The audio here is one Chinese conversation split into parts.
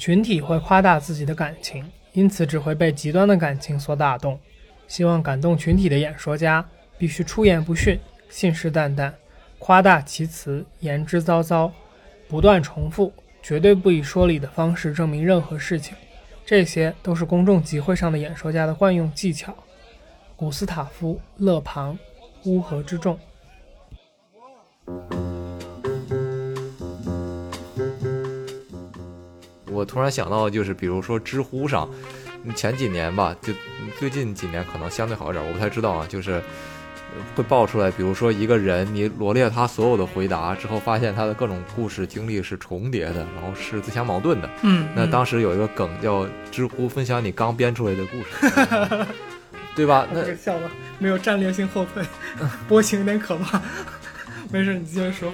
群体会夸大自己的感情，因此只会被极端的感情所打动。希望感动群体的演说家，必须出言不逊，信誓旦旦，夸大其词，言之凿凿，不断重复，绝对不以说理的方式证明任何事情。这些都是公众集会上的演说家的惯用技巧。古斯塔夫·勒庞，《乌合之众》。我突然想到，就是比如说知乎上，前几年吧，就最近几年可能相对好一点，我不太知道啊，就是会爆出来，比如说一个人，你罗列他所有的回答之后，发现他的各种故事经历是重叠的，然后是自相矛盾的。嗯，那当时有一个梗叫“知乎分享你刚编出来的故事 ”，对吧？那这个笑吧没有战略性后退，波形有点可怕。没事，你接着说。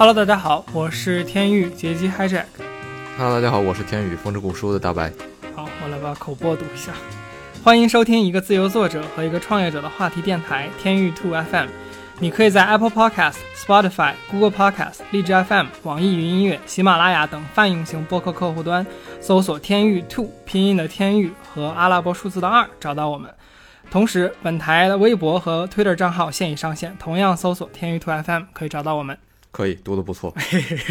Hello，大家好，我是天域劫机 Hijack。Hello，大家好，我是天宇风之谷书的大白。好，我来把口播读一下。欢迎收听一个自由作者和一个创业者的话题电台天域 Two FM。你可以在 Apple Podcast、Spotify、Google Podcast、荔枝 FM、网易云音乐、喜马拉雅等泛用型播客客户端搜索“天域 Two” 拼音的天域和阿拉伯数字的二找到我们。同时，本台的微博和 Twitter 账号现已上线，同样搜索“天域 Two FM” 可以找到我们。可以读的不错，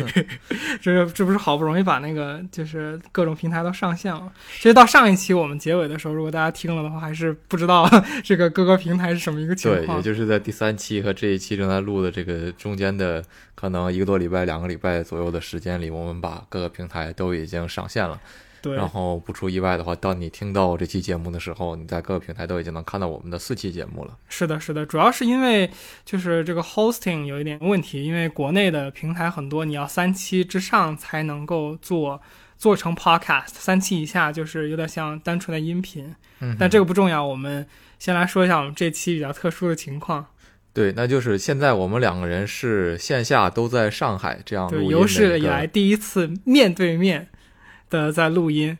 这这不是好不容易把那个就是各种平台都上线了。其实到上一期我们结尾的时候，如果大家听了的话，还是不知道 这个各个平台是什么一个情况对，也就是在第三期和这一期正在录的这个中间的可能一个多礼拜、两个礼拜左右的时间里，我们把各个平台都已经上线了。对，然后不出意外的话，当你听到这期节目的时候，你在各个平台都已经能看到我们的四期节目了。是的，是的，主要是因为就是这个 hosting 有一点问题，因为国内的平台很多，你要三期之上才能够做做成 podcast，三期以下就是有点像单纯的音频。嗯，但这个不重要，我们先来说一下我们这期比较特殊的情况。对，那就是现在我们两个人是线下都在上海这样录对，音有史以来第一次面对面的在录音，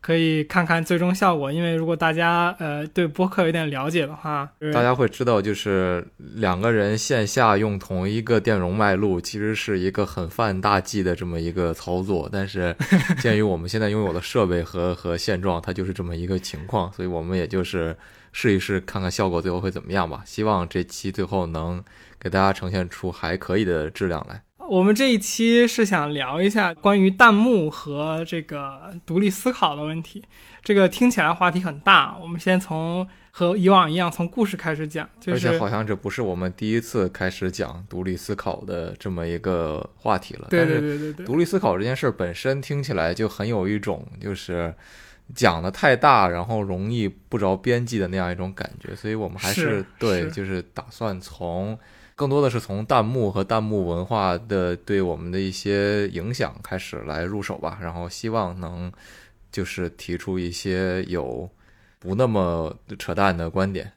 可以看看最终效果。因为如果大家呃对播客有点了解的话，大家会知道，就是两个人线下用同一个电容麦录，其实是一个很犯大忌的这么一个操作。但是，鉴于我们现在拥有的设备和和现状，它就是这么一个情况，所以我们也就是试一试，看看效果最后会怎么样吧。希望这期最后能给大家呈现出还可以的质量来。我们这一期是想聊一下关于弹幕和这个独立思考的问题。这个听起来话题很大，我们先从和以往一样从故事开始讲，就是而且好像这不是我们第一次开始讲独立思考的这么一个话题了。对对对对对，独立思考这件事儿本身听起来就很有一种就是讲的太大，然后容易不着边际的那样一种感觉，所以我们还是对，是就是打算从更多的是从弹幕和弹幕文化的对我们的一些影响开始来入手吧，然后希望能就是提出一些有不那么扯淡的观点。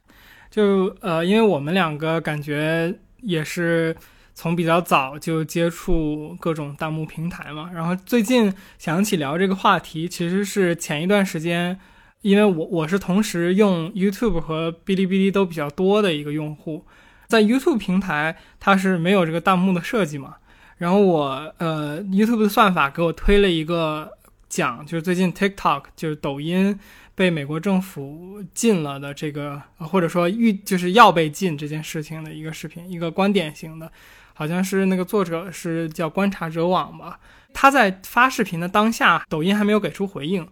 就呃，因为我们两个感觉也是从比较早就接触各种弹幕平台嘛，然后最近想起聊这个话题，其实是前一段时间，因为我我是同时用 YouTube 和哔哩哔哩都比较多的一个用户，在 YouTube 平台它是没有这个弹幕的设计嘛，然后我呃 YouTube 的算法给我推了一个讲，就是最近 TikTok 就是抖音。被美国政府禁了的这个，或者说预就是要被禁这件事情的一个视频，一个观点型的，好像是那个作者是叫观察者网吧。他在发视频的当下，抖音还没有给出回应。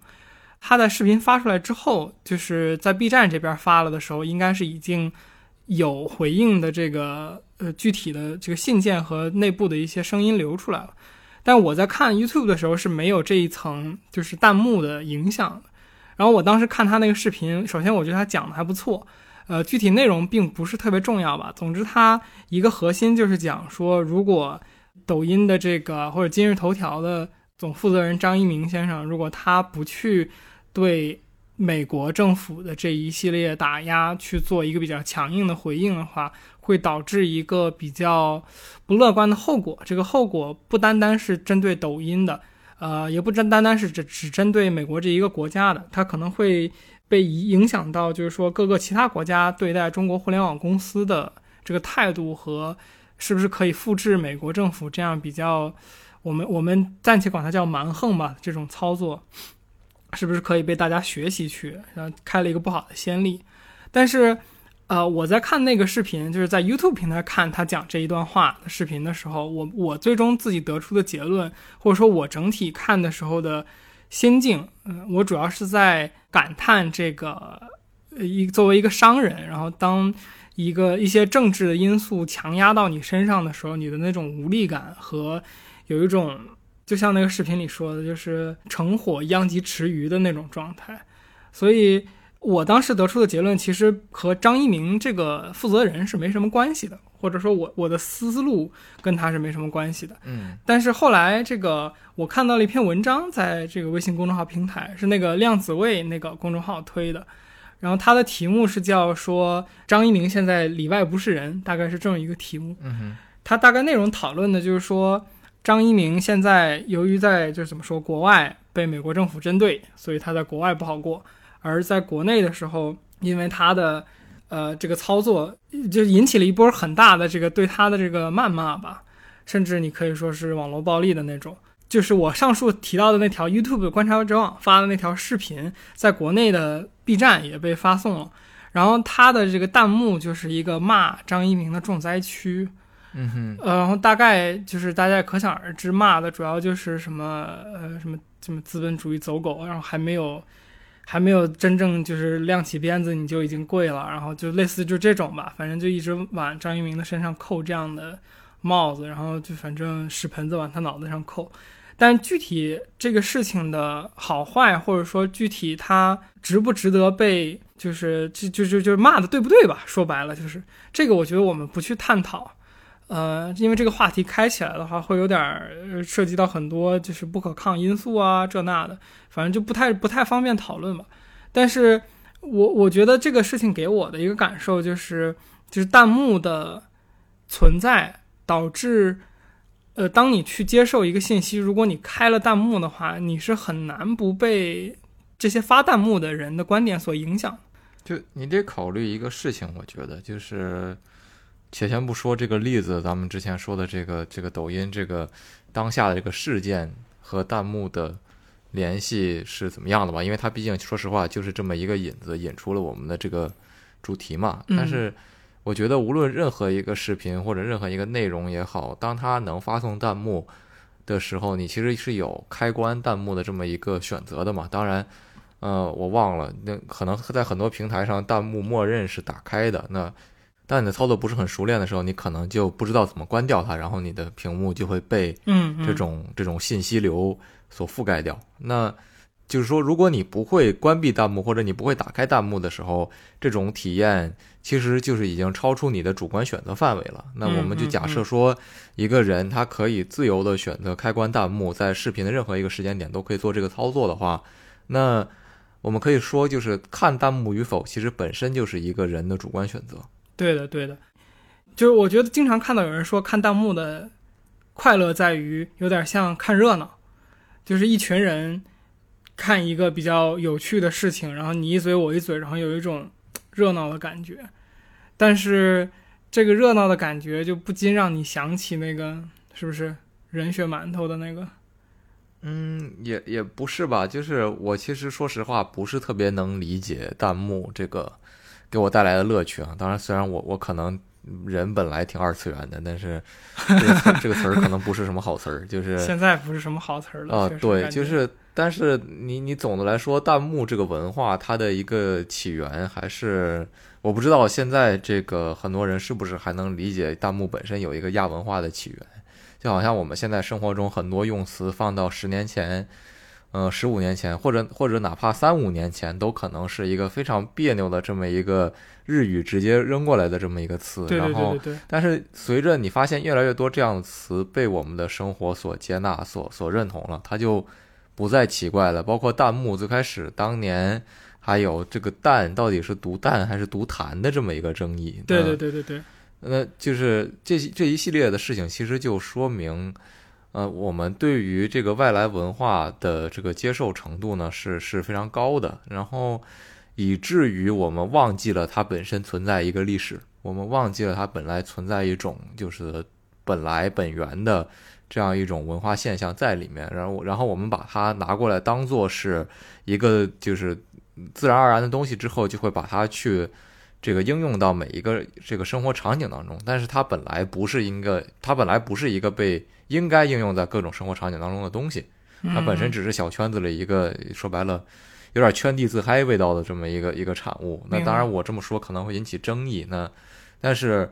他在视频发出来之后，就是在 B 站这边发了的时候，应该是已经有回应的这个呃具体的这个信件和内部的一些声音流出来了。但我在看 YouTube 的时候是没有这一层就是弹幕的影响的。然后我当时看他那个视频，首先我觉得他讲的还不错，呃，具体内容并不是特别重要吧。总之，他一个核心就是讲说，如果抖音的这个或者今日头条的总负责人张一鸣先生，如果他不去对美国政府的这一系列打压去做一个比较强硬的回应的话，会导致一个比较不乐观的后果。这个后果不单单是针对抖音的。呃，也不单单单是只只针对美国这一个国家的，它可能会被影响到，就是说各个其他国家对待中国互联网公司的这个态度和是不是可以复制美国政府这样比较，我们我们暂且管它叫蛮横吧，这种操作是不是可以被大家学习去，然后开了一个不好的先例。但是，呃，我在看那个视频，就是在 YouTube 平台看他讲这一段话的视频的时候，我我最终自己得出的结论，或者说我整体看的时候的心境，嗯，我主要是在感叹这个，一作为一个商人，然后当一个一些政治的因素强压到你身上的时候，你的那种无力感和有一种，就像那个视频里说的，就是成火殃及池鱼的那种状态，所以。我当时得出的结论，其实和张一鸣这个负责人是没什么关系的，或者说我我的思路跟他是没什么关系的。嗯，但是后来这个我看到了一篇文章，在这个微信公众号平台，是那个量子位那个公众号推的，然后它的题目是叫说张一鸣现在里外不是人，大概是这么一个题目。嗯哼，它大概内容讨论的就是说张一鸣现在由于在就是怎么说国外被美国政府针对，所以他在国外不好过。而在国内的时候，因为他的，呃，这个操作就引起了一波很大的这个对他的这个谩骂吧，甚至你可以说是网络暴力的那种。就是我上述提到的那条 YouTube 观察者网发的那条视频，在国内的 B 站也被发送了。然后他的这个弹幕就是一个骂张一鸣的重灾区，嗯哼，呃，然后大概就是大家可想而知，骂的主要就是什么呃什么什么资本主义走狗，然后还没有。还没有真正就是亮起鞭子，你就已经跪了，然后就类似就这种吧，反正就一直往张一鸣的身上扣这样的帽子，然后就反正屎盆子往他脑袋上扣。但具体这个事情的好坏，或者说具体他值不值得被就是就就就就骂的对不对吧？说白了就是这个，我觉得我们不去探讨。呃，因为这个话题开起来的话，会有点涉及到很多就是不可抗因素啊，这那的，反正就不太不太方便讨论吧。但是我我觉得这个事情给我的一个感受就是，就是弹幕的存在导致，呃，当你去接受一个信息，如果你开了弹幕的话，你是很难不被这些发弹幕的人的观点所影响。就你得考虑一个事情，我觉得就是。且先不说这个例子，咱们之前说的这个这个抖音这个当下的这个事件和弹幕的联系是怎么样的吧？因为它毕竟说实话就是这么一个引子，引出了我们的这个主题嘛。但是我觉得无论任何一个视频或者任何一个内容也好，当它能发送弹幕的时候，你其实是有开关弹幕的这么一个选择的嘛。当然，呃，我忘了，那可能在很多平台上弹幕默认是打开的。那当你的操作不是很熟练的时候，你可能就不知道怎么关掉它，然后你的屏幕就会被嗯这种这种信息流所覆盖掉。那就是说，如果你不会关闭弹幕或者你不会打开弹幕的时候，这种体验其实就是已经超出你的主观选择范围了。那我们就假设说，一个人他可以自由的选择开关弹幕，在视频的任何一个时间点都可以做这个操作的话，那我们可以说，就是看弹幕与否，其实本身就是一个人的主观选择。对的，对的，就是我觉得经常看到有人说看弹幕的快乐在于有点像看热闹，就是一群人看一个比较有趣的事情，然后你一嘴我一嘴，然后有一种热闹的感觉。但是这个热闹的感觉就不禁让你想起那个是不是人血馒头的那个？嗯，也也不是吧，就是我其实说实话不是特别能理解弹幕这个。给我带来的乐趣啊！当然，虽然我我可能人本来挺二次元的，但是这个 这个词儿可能不是什么好词儿，就是现在不是什么好词儿了啊。对，就是，但是你你总的来说，弹幕这个文化它的一个起源还是我不知道现在这个很多人是不是还能理解弹幕本身有一个亚文化的起源，就好像我们现在生活中很多用词放到十年前。呃，十五年前，或者或者哪怕三五年前，都可能是一个非常别扭的这么一个日语直接扔过来的这么一个词。然后，但是随着你发现越来越多这样的词被我们的生活所接纳、所所认同了，它就不再奇怪了。包括弹幕，最开始当年还有这个“弹”到底是读“弹”还是读“弹”的这么一个争议。对对对对对，那就是这这一系列的事情，其实就说明。呃，我们对于这个外来文化的这个接受程度呢，是是非常高的。然后，以至于我们忘记了它本身存在一个历史，我们忘记了它本来存在一种就是本来本源的这样一种文化现象在里面，然后然后我们把它拿过来当做是一个就是自然而然的东西之后，就会把它去这个应用到每一个这个生活场景当中，但是它本来不是一个，它本来不是一个被应该应用在各种生活场景当中的东西，它本身只是小圈子里一个说白了。有点圈地自嗨味道的这么一个一个产物，那当然我这么说可能会引起争议。那但是，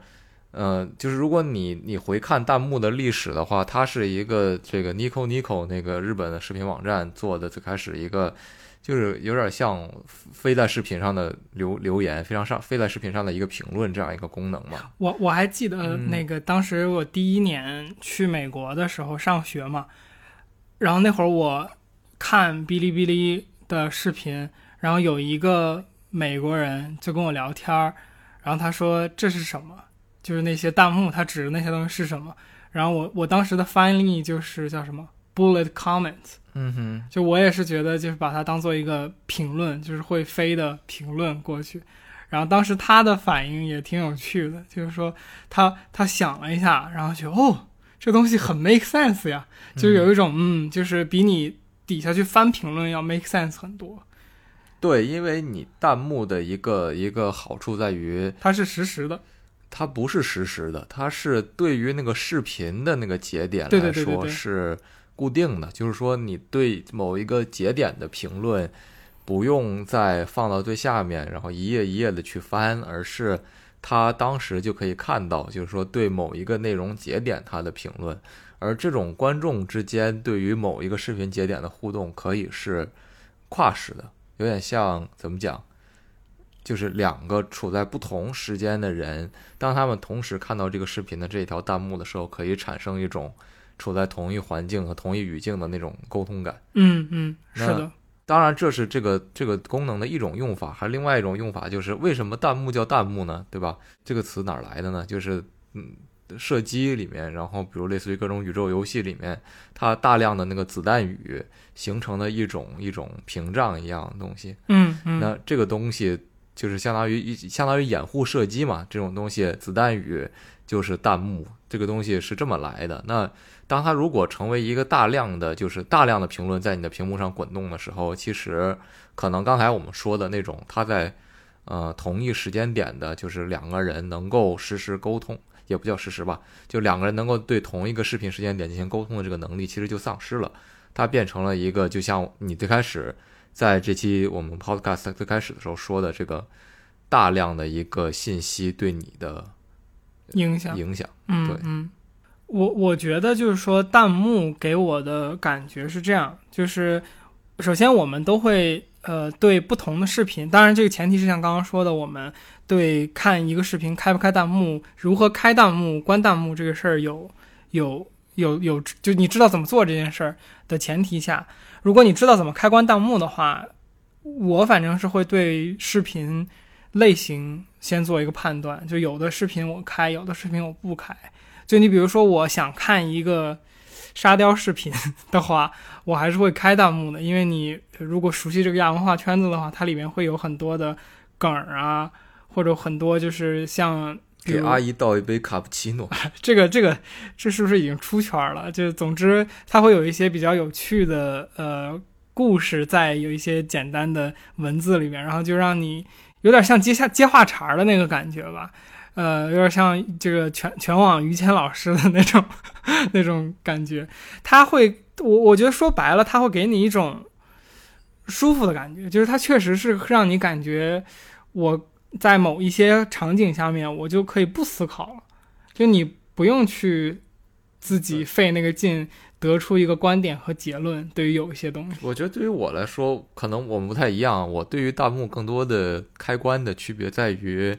呃，就是如果你你回看弹幕的历史的话，它是一个这个 Nico Nico 那个日本的视频网站做的，最开始一个就是有点像飞在视频上的留留言，非常上飞在视频上的一个评论这样一个功能嘛。我我还记得那个当时我第一年去美国的时候上学嘛，然后那会儿我看哔哩哔哩。的视频，然后有一个美国人就跟我聊天儿，然后他说这是什么？就是那些弹幕，他指的那些东西是什么？然后我我当时的翻译就是叫什么 bullet comment，嗯哼，就我也是觉得就是把它当做一个评论，就是会飞的评论过去。然后当时他的反应也挺有趣的，就是说他他想了一下，然后就哦，这东西很 make sense 呀，就有一种嗯，就是比你。底下去翻评论要 make sense 很多，对，因为你弹幕的一个一个好处在于它是实时的，它不是实时的，它是对于那个视频的那个节点来说是固定的，就是说你对某一个节点的评论不用再放到最下面，然后一页一页的去翻，而是他当时就可以看到，就是说对某一个内容节点他的评论。而这种观众之间对于某一个视频节点的互动，可以是跨时的，有点像怎么讲？就是两个处在不同时间的人，当他们同时看到这个视频的这条弹幕的时候，可以产生一种处在同一环境和同一语境的那种沟通感。嗯嗯，是的。当然，这是这个这个功能的一种用法，还另外一种用法就是为什么弹幕叫弹幕呢？对吧？这个词哪来的呢？就是嗯。射击里面，然后比如类似于各种宇宙游戏里面，它大量的那个子弹雨形成的一种一种屏障一样的东西。嗯嗯。那这个东西就是相当于相当于掩护射击嘛，这种东西子弹雨就是弹幕，这个东西是这么来的。那当它如果成为一个大量的就是大量的评论在你的屏幕上滚动的时候，其实可能刚才我们说的那种它在呃同一时间点的，就是两个人能够实时沟通。也不叫实时吧，就两个人能够对同一个视频时间点进行沟通的这个能力，其实就丧失了。它变成了一个，就像你最开始在这期我们 podcast 最开始的时候说的，这个大量的一个信息对你的影响影响。嗯嗯，我我觉得就是说，弹幕给我的感觉是这样，就是首先我们都会呃对不同的视频，当然这个前提是像刚刚说的，我们。对，看一个视频开不开弹幕，如何开弹幕、关弹幕这个事儿，有有有有，就你知道怎么做这件事儿的前提下，如果你知道怎么开关弹幕的话，我反正是会对视频类型先做一个判断，就有的视频我开，有的视频我不开。就你比如说，我想看一个沙雕视频的话，我还是会开弹幕的，因为你如果熟悉这个亚文化圈子的话，它里面会有很多的梗儿啊。或者很多就是像给阿姨倒一杯卡布奇诺，这个这个这是不是已经出圈了？就总之，它会有一些比较有趣的呃故事，在有一些简单的文字里面，然后就让你有点像接下接话茬的那个感觉吧，呃，有点像这个全全网于谦老师的那种 那种感觉。他会，我我觉得说白了，他会给你一种舒服的感觉，就是他确实是让你感觉我。在某一些场景下面，我就可以不思考了，就你不用去自己费那个劲得出一个观点和结论。对于有一些东西，我觉得对于我来说，可能我们不太一样。我对于弹幕更多的开关的区别在于，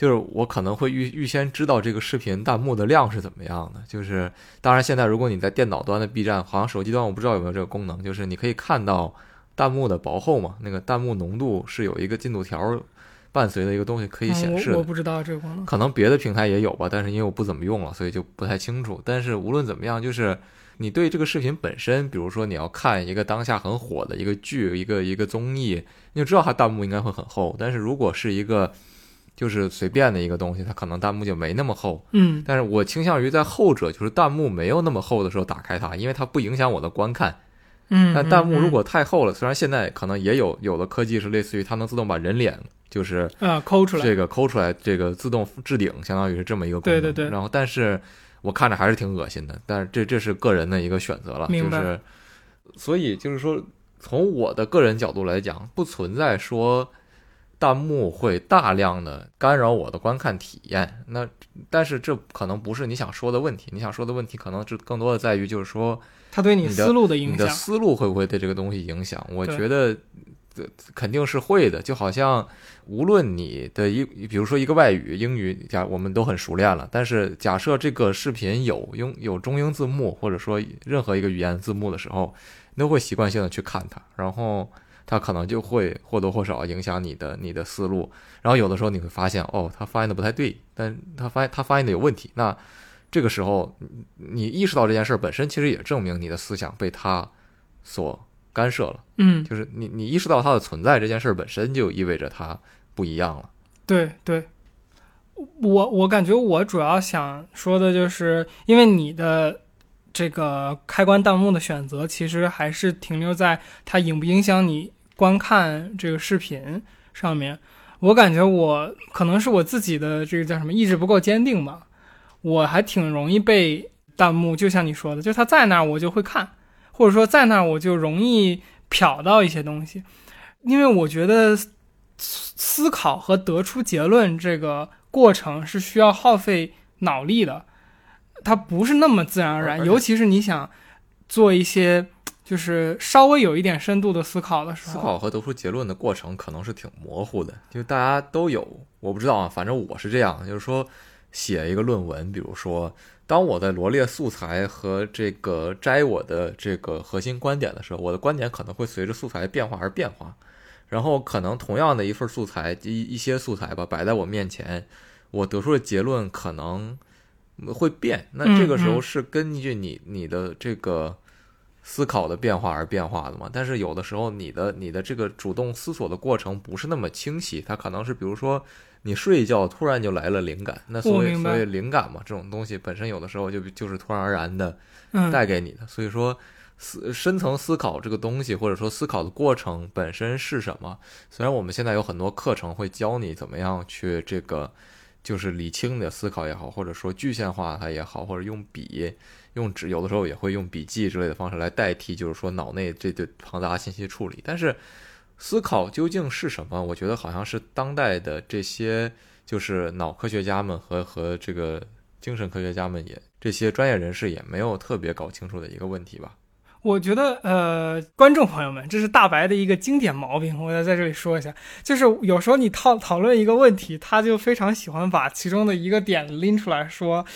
就是我可能会预预先知道这个视频弹幕的量是怎么样的。就是当然，现在如果你在电脑端的 B 站，好像手机端我不知道有没有这个功能，就是你可以看到弹幕的薄厚嘛，那个弹幕浓度是有一个进度条。伴随的一个东西可以显示的。嗯我我不知道这个功能。可能别的平台也有吧，但是因为我不怎么用了，所以就不太清楚。但是无论怎么样，就是你对这个视频本身，比如说你要看一个当下很火的一个剧、一个一个综艺，你就知道它弹幕应该会很厚。但是如果是一个就是随便的一个东西，它可能弹幕就没那么厚。嗯但是我倾向于在后者，就是弹幕没有那么厚的时候打开它，因为它不影响我的观看。嗯，但弹幕嗯如果太厚了，虽然现在可能也有有的科技是类似于它能自动把人脸就是嗯啊抠出来，这个抠出来，这个自动置顶，相当于是这么一个功能。对对对然后，但是我看着还是挺恶心的，但是这这是个人的一个选择了，就明白是，所以就是说，从我的个人角度来讲，不存在说弹幕会大量的干扰我的观看体验。那但是这可能不是你想说的问题，你想说的问题可能是更多的在于就是说。它对你的思路的你的影响。思路会不会对这个东西影响？我觉得，这肯定是会的。就好像无论你的一，比如说一个外语，英语，假我们都很熟练了，但是假设这个视频有英有中英字幕，或者说任何一个语言字幕的时候，你都会习惯性的去看它，然后它可能就会或多或少影响你的你的思路。然后有的时候你会发现，哦，他发现的不太对，但他发现他发现的有问题，那。这个时候，你意识到这件事儿本身，其实也证明你的思想被他所干涉了。嗯，就是你你意识到它的存在这件事儿本身就意味着它不一样了。对对，我我感觉我主要想说的就是，因为你的这个开关弹幕的选择，其实还是停留在它影不影响你观看这个视频上面。我感觉我可能是我自己的这个叫什么意志不够坚定吧，我还挺容易被弹幕，就像你说的，就他在那儿我就会看，或者说在那儿我就容易瞟到一些东西，因为我觉得思思考和得出结论这个过程是需要耗费脑力的，它不是那么自然而然，而尤其是你想做一些就是稍微有一点深度的思考的时候，思考和得出结论的过程可能是挺模糊的，就大家都有，我不知道啊，反正我是这样，就是说写一个论文，比如说当我在罗列素材和这个摘我的这个核心观点的时候，我的观点可能会随着素材变化而变化，然后可能同样的一份素材一一些素材吧摆在我面前，我得出的结论可能会变，那这个时候是根据你你的这个。思考的变化而变化的嘛，但是有的时候你的你的这个主动思索的过程不是那么清晰，它可能是比如说你睡一觉突然就来了灵感，那所以所以灵感嘛，这种东西本身有的时候就就是突然而然的嗯，带给你的，所以说思深层思考这个东西或者说思考的过程本身是什么？虽然我们现在有很多课程会教你怎么样去这个就是理清你的思考也好，或者说具象化它也好，或者用笔。用纸，有的时候也会用笔记之类的方式来代替，就是说脑内这对庞杂信息处理。但是，思考究竟是什么？我觉得好像是当代的这些就是脑科学家们和和这个精神科学家们也这些专业人士也没有特别搞清楚的一个问题吧。我觉得，呃，观众朋友们，这是大白的一个经典毛病，我要在这里说一下，就是有时候你讨讨论一个问题，他就非常喜欢把其中的一个点拎出来说，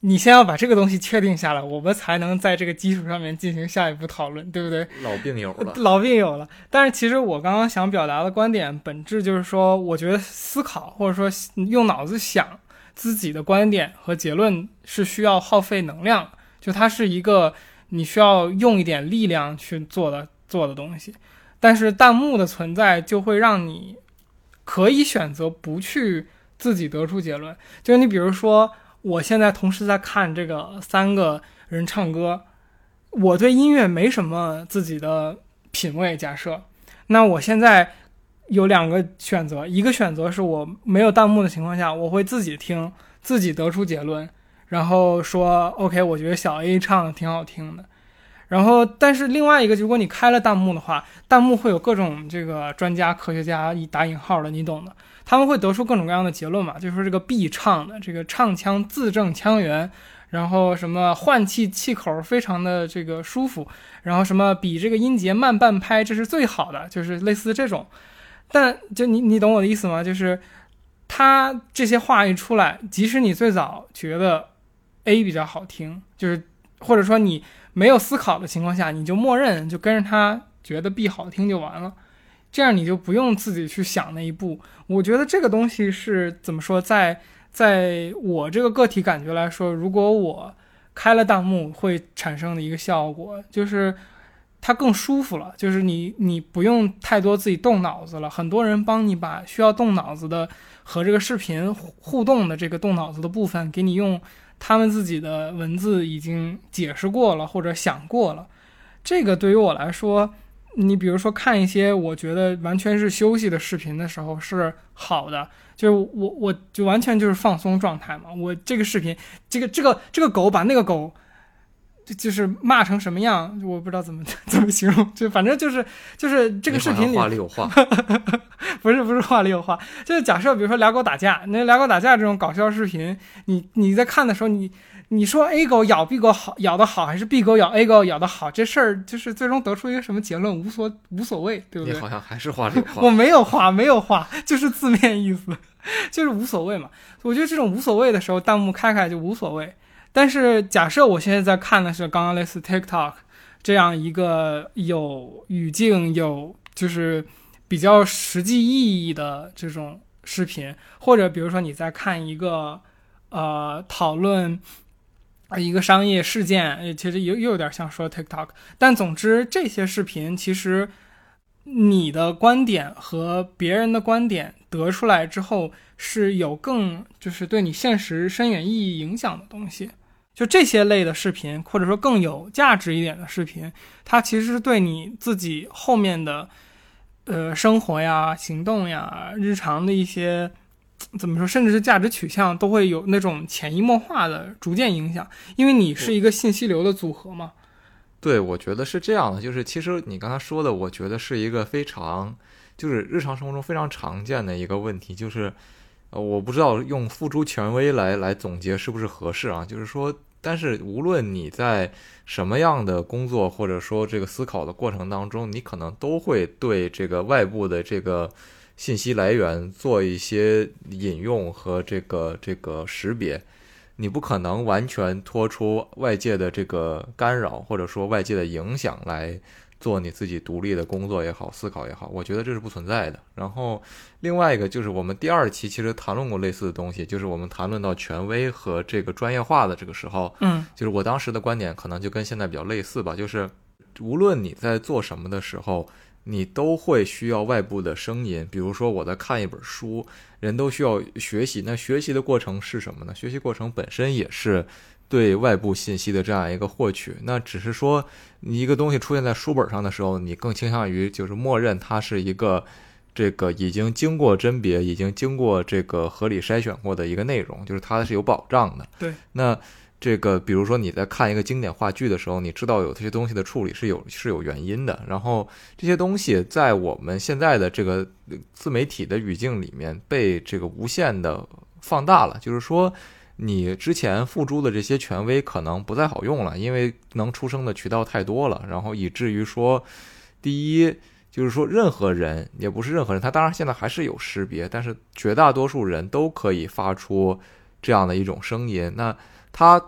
你先要把这个东西确定下来，我们才能在这个基础上面进行下一步讨论，对不对？老病友了，老病友了。但是其实我刚刚想表达的观点本质就是说，我觉得思考或者说用脑子想自己的观点和结论是需要耗费能量，就它是一个你需要用一点力量去做的做的东西。但是弹幕的存在就会让你可以选择不去自己得出结论。就是你比如说，我现在同时在看这个三个人唱歌，我对音乐没什么自己的品味。假设，那我现在有两个选择，一个选择是我没有弹幕的情况下，我会自己听，自己得出结论，然后说 OK，我觉得小 A 唱的挺好听的。然后，但是另外一个，如果你开了弹幕的话，弹幕会有各种这个专家、科学家以打引号的，你懂的，他们会得出各种各样的结论嘛，就是说这个必唱的，这个唱腔字正腔圆，然后什么换气气口非常的这个舒服，然后什么比这个音节慢半拍，这是最好的，就是类似这种。但就你你懂我的意思吗？就是他这些话一出来，即使你最早觉得 A 比较好听，就是或者说你没有思考的情况下，你就默认就跟着他觉得 B 好听就完了。这样你就不用自己去想那一步。我觉得这个东西是怎么说，在在我这个个体感觉来说，如果我开了弹幕会产生的一个效果，就是它更舒服了，就是你你不用太多自己动脑子了，很多人帮你把需要动脑子的和这个视频互动的这个动脑子的部分给你用。他们自己的文字已经解释过了，或者想过了。这个对于我来说，你比如说看一些我觉得完全是休息的视频的时候是好的，就是我我就完全就是放松状态嘛。我这个视频，这个这个这个狗把那个狗。就是骂成什么样，我不知道怎么 怎么形容，就反正就是就是这个视频里话里有话，不是不是话里有话，就是假设比如说俩狗打架，那俩狗打架这种搞笑视频，你你在看的时候，你你说 A 狗咬 B 狗好咬的好，还是 B 狗咬 A 狗咬的好，这事儿就是最终得出一个什么结论，无所无所谓，对不对？你好像还是话里有话，我没有话，没有话，就是字面意思，就是无所谓嘛。我觉得这种无所谓的时候，弹幕开开就无所谓。但是假设我现在在看的是刚刚类似 TikTok 这样一个有语境、有就是比较实际意义的这种视频，或者比如说你在看一个呃讨论一个商业事件，其实又又有点像说 TikTok。但总之这些视频其实你的观点和别人的观点得出来之后是有更就是对你现实深远意义影响的东西。就这些类的视频，或者说更有价值一点的视频，它其实是对你自己后面的，呃，生活呀、行动呀、日常的一些怎么说，甚至是价值取向，都会有那种潜移默化的逐渐影响。因为你是一个信息流的组合嘛。对，我觉得是这样的。就是其实你刚才说的，我觉得是一个非常，就是日常生活中非常常见的一个问题，就是，呃，我不知道用付诸权威来来总结是不是合适啊？就是说。但是，无论你在什么样的工作或者说这个思考的过程当中，你可能都会对这个外部的这个信息来源做一些引用和这个这个识别。你不可能完全脱出外界的这个干扰或者说外界的影响来。做你自己独立的工作也好，思考也好，我觉得这是不存在的。然后，另外一个就是我们第二期其实谈论过类似的东西，就是我们谈论到权威和这个专业化的这个时候，嗯，就是我当时的观点可能就跟现在比较类似吧，就是无论你在做什么的时候，你都会需要外部的声音。比如说我在看一本书，人都需要学习，那学习的过程是什么呢？学习过程本身也是。对外部信息的这样一个获取，那只是说你一个东西出现在书本上的时候，你更倾向于就是默认它是一个这个已经经过甄别、已经经过这个合理筛选过的一个内容，就是它是有保障的。对，那这个比如说你在看一个经典话剧的时候，你知道有这些东西的处理是有是有原因的，然后这些东西在我们现在的这个自媒体的语境里面被这个无限的放大了，就是说。你之前付诸的这些权威可能不太好用了，因为能出声的渠道太多了，然后以至于说，第一就是说任何人也不是任何人，他当然现在还是有识别，但是绝大多数人都可以发出这样的一种声音，那他。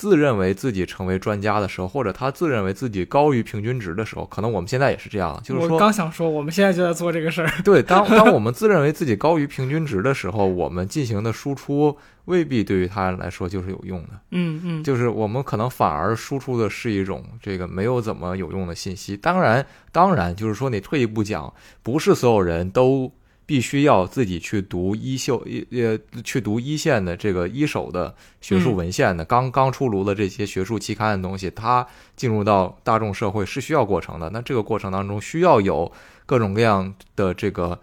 自认为自己成为专家的时候，或者他自认为自己高于平均值的时候，可能我们现在也是这样。就是说，我刚想说，我们现在就在做这个事儿。对，当当我们自认为自己高于平均值的时候，我们进行的输出未必对于他人来说就是有用的。嗯嗯，就是我们可能反而输出的是一种这个没有怎么有用的信息。当然，当然，就是说你退一步讲，不是所有人都。必须要自己去读一秀一呃去读一线的这个一手的学术文献的刚刚出炉的这些学术期刊的东西，它进入到大众社会是需要过程的。那这个过程当中需要有各种各样的这个。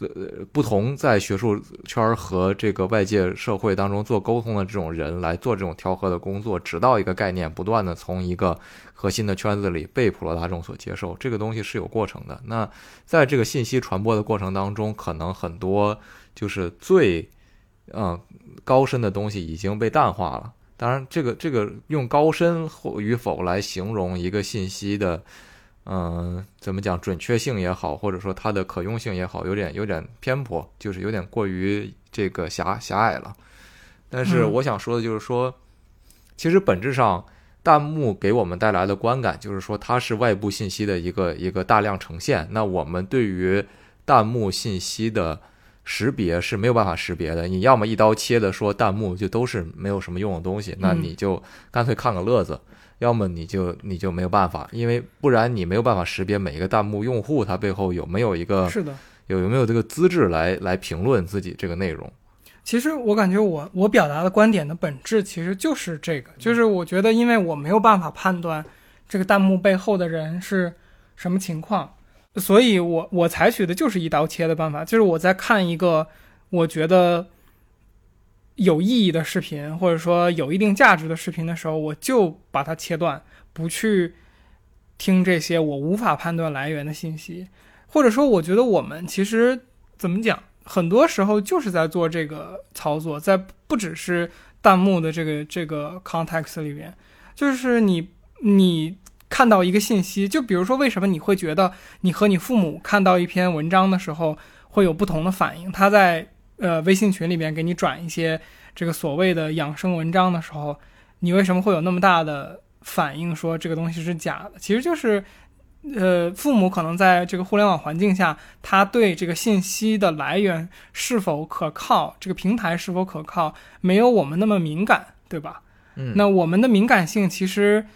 呃，不同在学术圈和这个外界社会当中做沟通的这种人来做这种调和的工作，直到一个概念不断的从一个核心的圈子里被普罗大众所接受，这个东西是有过程的。那在这个信息传播的过程当中，可能很多就是最嗯高深的东西已经被淡化了。当然，这个这个用高深或与否来形容一个信息的。嗯，怎么讲？准确性也好，或者说它的可用性也好，有点有点偏颇，就是有点过于这个狭狭隘了。但是我想说的就是说，其实本质上，弹幕给我们带来的观感就是说它是外部信息的一个一个大量呈现，那我们对于弹幕信息的识别是没有办法识别的。你要么一刀切的说弹幕就都是没有什么用的东西，那你就干脆看个乐子；要么你就你就没有办法，因为不然你没有办法识别每一个弹幕用户他背后有没有一个是的。有有没有这个资质来来评论自己这个内容？其实我感觉我我表达的观点的本质其实就是这个，就是我觉得因为我没有办法判断这个弹幕背后的人是什么情况，所以我我采取的就是一刀切的办法，就是我在看一个我觉得有意义的视频或者说有一定价值的视频的时候，我就把它切断，不去听这些我无法判断来源的信息。或者说，我觉得我们其实怎么讲，很多时候就是在做这个操作，在不只是弹幕的这个这个 context 里边，就是你你看到一个信息，就比如说，为什么你会觉得你和你父母看到一篇文章的时候会有不同的反应？他在呃微信群里面给你转一些这个所谓的养生文章的时候，你为什么会有那么大的反应，说这个东西是假的？其实就是。呃，父母可能在这个互联网环境下，他对这个信息的来源是否可靠，这个平台是否可靠，没有我们那么敏感，对吧？嗯，那我们的敏感性其实，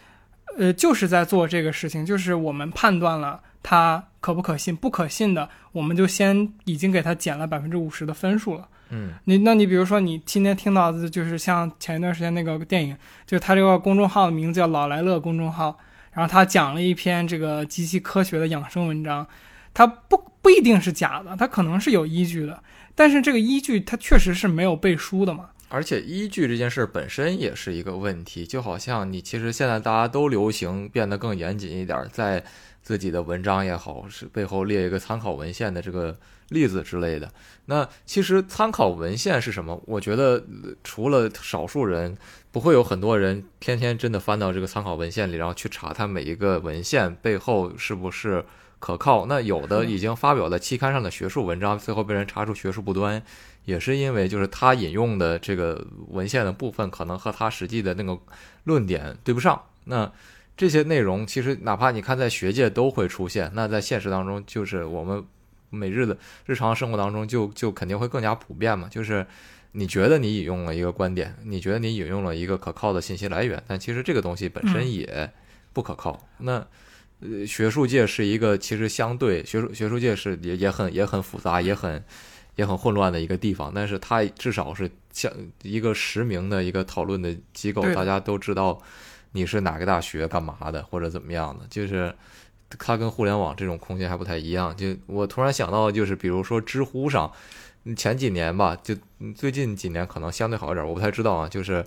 呃，就是在做这个事情，就是我们判断了它可不可信，不可信的，我们就先已经给它减了百分之五十的分数了。嗯，你那你比如说你今天听到的就是像前一段时间那个电影，就它这个公众号的名字叫老来乐公众号。然后他讲了一篇这个极其科学的养生文章，它不不一定是假的，它可能是有依据的，但是这个依据它确实是没有背书的嘛。而且依据这件事本身也是一个问题，就好像你其实现在大家都流行变得更严谨一点，在自己的文章也好，是背后列一个参考文献的这个例子之类的。那其实参考文献是什么？我觉得除了少数人。不会有很多人天天真的翻到这个参考文献里，然后去查它每一个文献背后是不是可靠。那有的已经发表在期刊上的学术文章，最后被人查出学术不端，也是因为就是他引用的这个文献的部分可能和他实际的那个论点对不上。那这些内容其实哪怕你看在学界都会出现，那在现实当中就是我们每日的日常生活当中就就肯定会更加普遍嘛，就是。你觉得你引用了一个观点，你觉得你引用了一个可靠的信息来源，但其实这个东西本身也不可靠。那呃，学术界是一个其实相对学术学术界是也也很也很复杂，也很也很混乱的一个地方，但是它至少是像一个实名的一个讨论的机构，大家都知道你是哪个大学干嘛的或者怎么样的，就是它跟互联网这种空间还不太一样。就我突然想到，就是比如说知乎上。前几年吧，就最近几年可能相对好一点，我不太知道啊。就是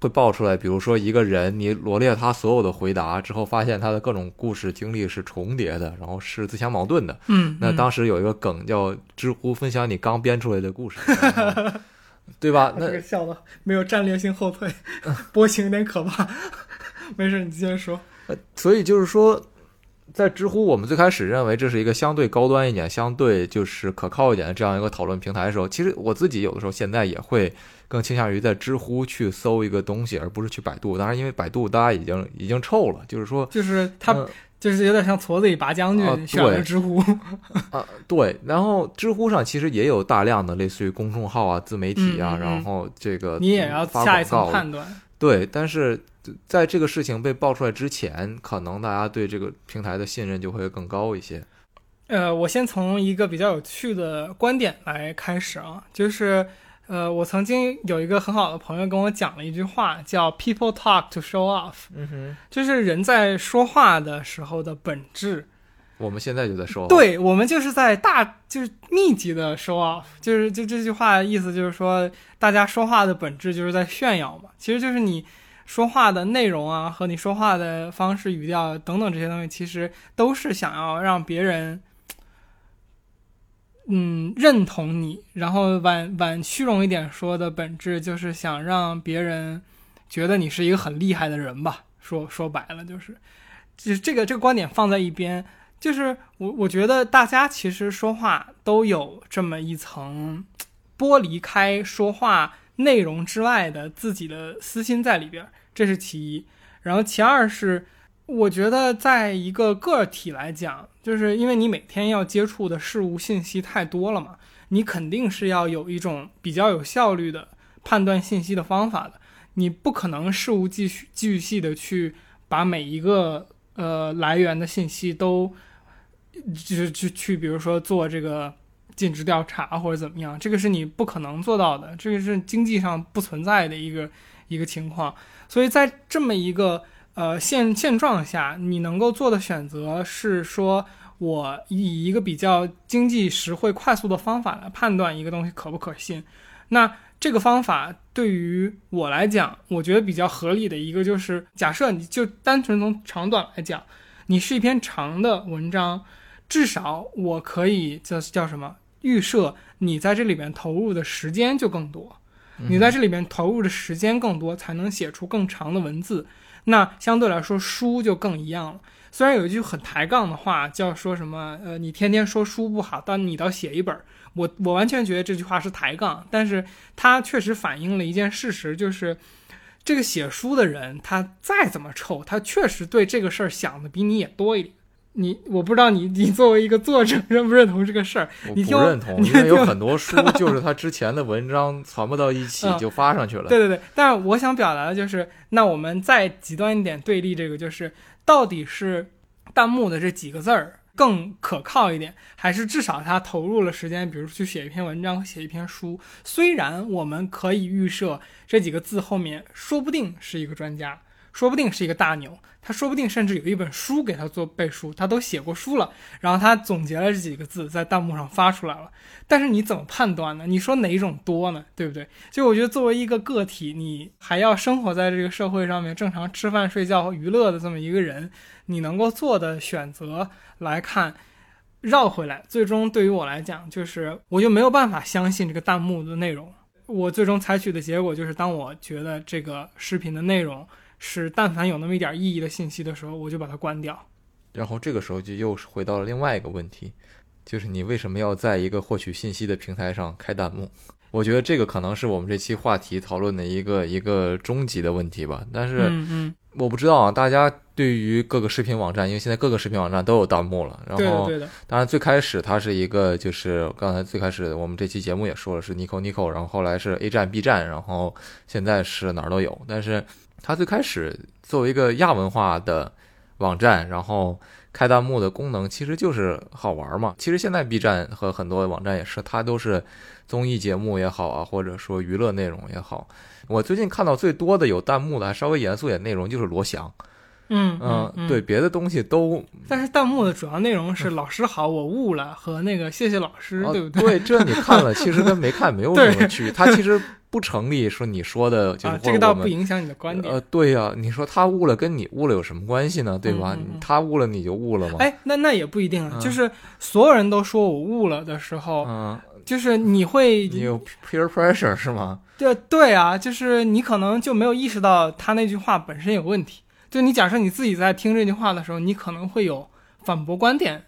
会爆出来，比如说一个人，你罗列他所有的回答之后，发现他的各种故事经历是重叠的，然后是自相矛盾的。嗯，那当时有一个梗叫“知乎分享你刚编出来的故事”，对吧？那个笑的没有战略性后退，波形有点可怕。没事，你接着说。所以就是说。在知乎，我们最开始认为这是一个相对高端一点、相对就是可靠一点的这样一个讨论平台的时候，其实我自己有的时候现在也会更倾向于在知乎去搜一个东西，而不是去百度。当然，因为百度大家已经已经臭了，就是说，就是它就是有点像矬子里拔将军，选了知乎 啊，对。然后知乎上其实也有大量的类似于公众号啊、自媒体啊，然后这个你也要下一层判断，对，但是。在这个事情被爆出来之前，可能大家对这个平台的信任就会更高一些。呃，我先从一个比较有趣的观点来开始啊，就是呃，我曾经有一个很好的朋友跟我讲了一句话，叫 “people talk to show off”，嗯哼，就是人在说话的时候的本质。我们现在就在说，对我们就是在大就是密集的 show off，就是就这句话意思就是说，大家说话的本质就是在炫耀嘛，其实就是你。说话的内容啊，和你说话的方式、语调等等这些东西，其实都是想要让别人，嗯，认同你。然后往往虚荣一点说的本质，就是想让别人觉得你是一个很厉害的人吧。说说白了，就是，就是这个这个观点放在一边，就是我我觉得大家其实说话都有这么一层剥离开说话。内容之外的自己的私心在里边，这是其一。然后其二是，我觉得在一个个体来讲，就是因为你每天要接触的事物信息太多了嘛，你肯定是要有一种比较有效率的判断信息的方法的。你不可能事无巨巨细的去把每一个呃来源的信息都，就是去去，比如说做这个尽职调查或者怎么样，这个是你不可能做到的，这个是经济上不存在的一个一个情况。所以在这么一个呃现现状下，你能够做的选择是说，我以一个比较经济实惠、快速的方法来判断一个东西可不可信。那这个方法对于我来讲，我觉得比较合理的一个就是，假设你就单纯从长短来讲，你是一篇长的文章，至少我可以叫叫什么预设你在这里面投入的时间就更多，你在这里面投入的时间更多，才能写出更长的文字。那相对来说，书就更一样了。虽然有一句很抬杠的话，叫说什么呃，你天天说书不好，但你倒写一本。我我完全觉得这句话是抬杠，但是它确实反映了一件事实，就是这个写书的人，他再怎么臭，他确实对这个事儿想的比你也多一点。你我不知道你你作为一个作者认不认同这个事儿？我不认同，因为有很多书 就是他之前的文章传不到一起就发上去了。对对对，但是我想表达的就是，那我们再极端一点对立这个，就是到底是弹幕的这几个字儿。更可靠一点，还是至少他投入了时间，比如去写一篇文章、写一篇书。虽然我们可以预设这几个字后面说不定是一个专家。说不定是一个大牛，他说不定甚至有一本书给他做背书，他都写过书了，然后他总结了这几个字在弹幕上发出来了。但是你怎么判断呢？你说哪一种多呢？对不对？就我觉得作为一个个体，你还要生活在这个社会上面，正常吃饭、睡觉、娱乐的这么一个人，你能够做的选择来看，绕回来，最终对于我来讲，就是我就没有办法相信这个弹幕的内容。我最终采取的结果就是，当我觉得这个视频的内容。是，但凡有那么一点意义的信息的时候，我就把它关掉。然后这个时候就又回到了另外一个问题，就是你为什么要在一个获取信息的平台上开弹幕？我觉得这个可能是我们这期话题讨论的一个一个终极的问题吧。但是，我不知道啊，大家对于各个视频网站，因为现在各个视频网站都有弹幕了。然后，当然最开始它是一个，就是刚才最开始我们这期节目也说了是 Nico Nico，然后后来是 A 站 B 站，然后现在是哪儿都有。但是它最开始作为一个亚文化的网站，然后开弹幕的功能其实就是好玩嘛。其实现在 B 站和很多网站也是，它都是综艺节目也好啊，或者说娱乐内容也好。我最近看到最多的有弹幕的，还稍微严肃点内容就是罗翔。嗯嗯，对，别的东西都。但是弹幕的主要内容是“老师好，我悟了”和那个“谢谢老师”，对不对？对，这你看了，其实跟没看没有什么区别。它其实。不成立，说你说的就是这个倒不影响你的观点。呃，对呀，你说他悟了，跟你悟了有什么关系呢？对吧？他悟了，你就悟了吗？哎，那那也不一定啊。就是所有人都说我悟了的时候，嗯，就是你会你有 peer pressure 是吗？对对啊，就是你可能就没有意识到他那句话本身有问题。就你假设你自己在听这句话的时候，你可能会有反驳观点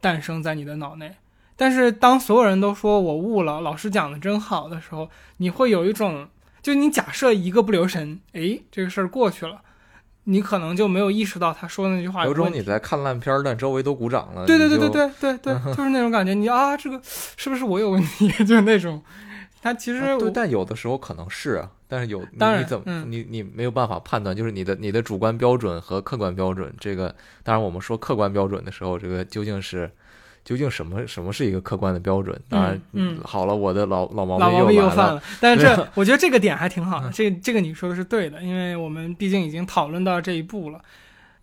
诞生在你的脑内。但是当所有人都说我悟了，老师讲的真好的时候，你会有一种，就你假设一个不留神，哎，这个事儿过去了，你可能就没有意识到他说的那句话。有种你在看烂片儿，但周围都鼓掌了。对对对对对对对，就是那种感觉。你啊，这个是不是我有问题？就是那种，他其实对，但有的时候可能是啊，但是有当然你怎么你你没有办法判断，就是你的你的主观标准和客观标准，这个当然我们说客观标准的时候，这个究竟是。究竟什么什么是一个客观的标准？当然，嗯，好了，我的老老毛病又犯了。但是这，我觉得这个点还挺好的。这这个你说的是对的，因为我们毕竟已经讨论到这一步了。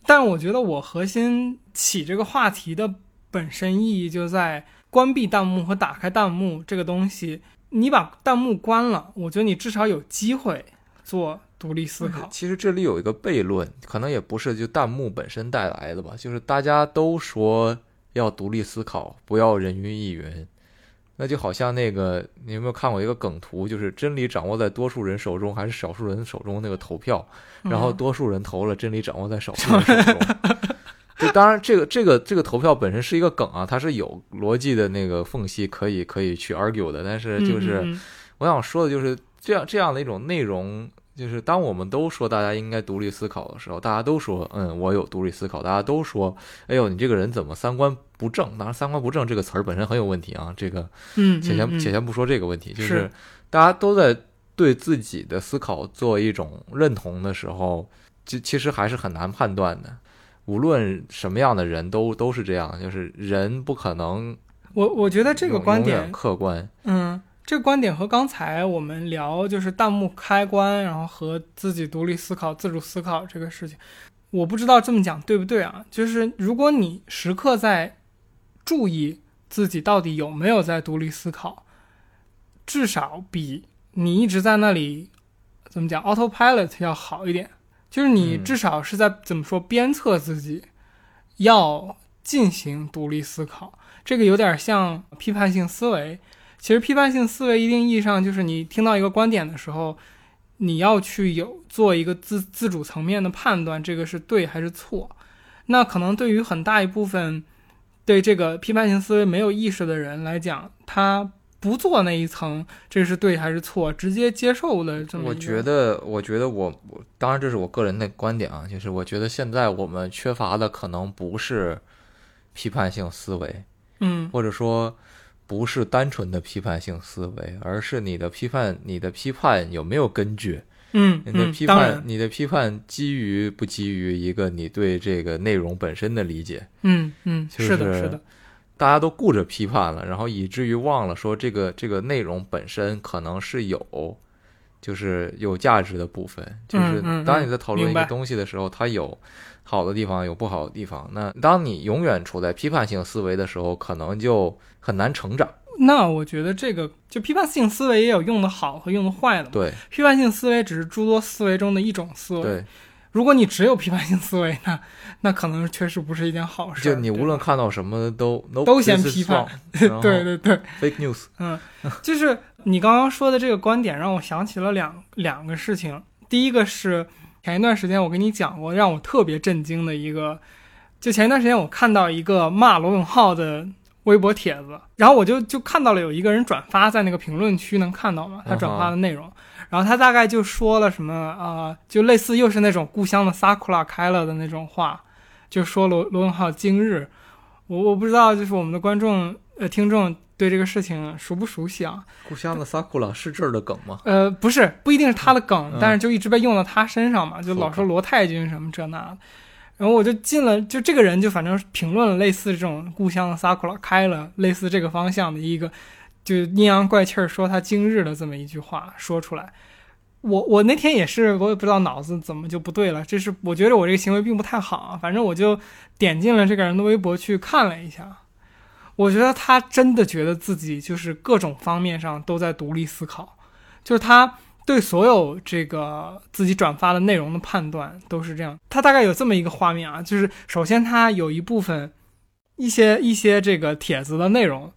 但我觉得我核心起这个话题的本身意义就在关闭弹幕和打开弹幕这个东西。你把弹幕关了，我觉得你至少有机会做独立思考。其实这里有一个悖论，可能也不是就弹幕本身带来的吧，就是大家都说。要独立思考，不要人云亦云。那就好像那个，你有没有看过一个梗图？就是真理掌握在多数人手中，还是少数人手中？那个投票，然后多数人投了真理掌握在少数人手中。就当然，这个这个这个投票本身是一个梗啊，它是有逻辑的那个缝隙可以可以去 argue 的。但是就是我想说的就是这样这样的一种内容。就是当我们都说大家应该独立思考的时候，大家都说，嗯，我有独立思考。大家都说，哎呦，你这个人怎么三观不正？当然，三观不正这个词儿本身很有问题啊。这个，嗯，且先嗯且先不说这个问题，就是是大家都在对自己的思考做一种认同的时候，其其实还是很难判断的。无论什么样的人都都是这样，就是人不可能我我觉得这个观点客观。嗯，这个观点和刚才我们聊就是弹幕开关，然后和自己独立思考、自主思考这个事情，我不知道这么讲对不对啊？就是如果你时刻在注意自己到底有没有在独立思考，至少比你一直在那里怎么讲 autopilot 要好一点。就是你嗯至少是在怎么说鞭策自己要进行独立思考，这个有点像批判性思维。其实批判性思维一定意义上就是你听到一个观点的时候，你要去有做一个自自主层面的判断，这个是对还是错。那可能对于很大一部分对这个批判性思维没有意识的人来讲，他不做那一层，这是对还是错，直接接受了这么。我觉得，我觉得我我当然这是我个人的观点啊，就是我觉得现在我们缺乏的可能不是批判性思维，嗯或者说不是单纯的批判性思维，而是你的批判，你的批判有没有根据？嗯你的嗯，批判，你的批判基于不基于一个你对这个内容本身的理解？嗯嗯，就是的，是的，大家都顾着批判了，然后以至于忘了说这个这个内容本身可能是有，就是有价值的部分。就是当你在讨论一个东西的时候，它有好的地方，有不好的地方。那当你永远处在批判性思维的时候，可能就很难成长。那我觉得这个就批判性思维也有用的好和用的坏的嘛。对批判性思维只是诸多思维中的一种思维。对，如果你只有批判性思维，那 那可能确实不是一件好事儿。就你无论看到什么都都都先批判 对对对，fake news。嗯，就是你刚刚说的这个观点，让我想起了两两个事情。第一个是前一段时间我跟你讲过，让我特别震惊的一个，就前一段时间我看到一个骂罗永浩的微博帖子，然后我就就看到了有一个人转发在那个评论区能看到嘛，他转发的内容，然后他大概就说了什么啊、呃就类似又是那种故乡的 sakura 开了的那种话，就说罗罗永浩今日，我我不知道就是我们的观众呃听众对这个事情熟不熟悉啊？故乡的 sakura 是这儿的梗吗？呃，不是，不一定是他的梗，嗯但是就一直被用到他身上嘛，就老说罗太君什么这那的。然后我就进了，就这个人就反正评论了类似这种故乡的 sakura 开了类似这个方向的一个，就阴阳怪气儿说他今日的这么一句话说出来。我我那天也是，我也不知道脑子怎么就不对了，这是我觉得我这个行为并不太好，反正我就点进了这个人的微博去看了一下，我觉得他真的觉得自己就是各种方面上都在独立思考，就是他对所有这个自己转发的内容的判断都是这样。他大概有这么一个画面啊，就是首先他有一部分一些一些这个帖子的内容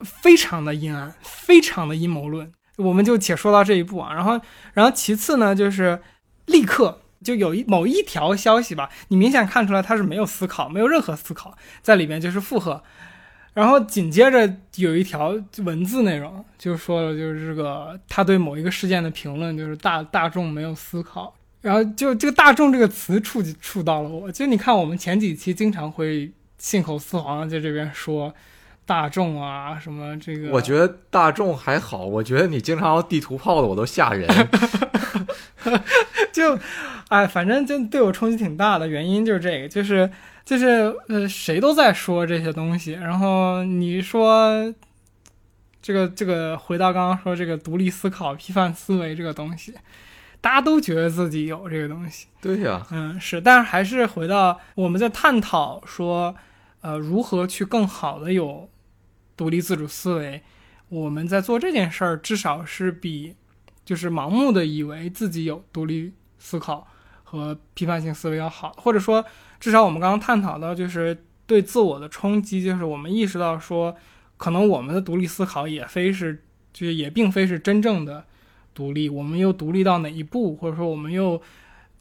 非常的阴暗，非常的阴谋论，我们就且说到这一步啊。然后，然后其次呢，就是立刻。就有一某一条消息吧，你明显看出来他是没有思考，没有任何思考在里面，就是附和。然后紧接着有一条文字内容，就说了，就是这个他对某一个事件的评论，就是大大众没有思考。然后就这个“大众”这个词触及触到了我，就你看我们前几期经常会信口雌黄在这边说大众啊什么这个，我觉得大众还好，我觉得你经常要地图炮的，我都吓人。就，哎，反正就对我冲击挺大的，原因就是这个，就是就是呃，谁都在说这些东西，然后你说这个这个，回到刚刚说这个独立思考、批判思维这个东西，大家都觉得自己有这个东西，对呀、嗯，是，但是还是回到我们在探讨说，呃，如何去更好的有独立自主思维。我们在做这件事儿，至少是比就是盲目的以为自己有独立思考和批判性思维要好，或者说，至少我们刚刚探讨到，就是对自我的冲击，就是我们意识到说，可能我们的独立思考也非是，就是也并非是真正的独立，我们又独立到哪一步，或者说我们又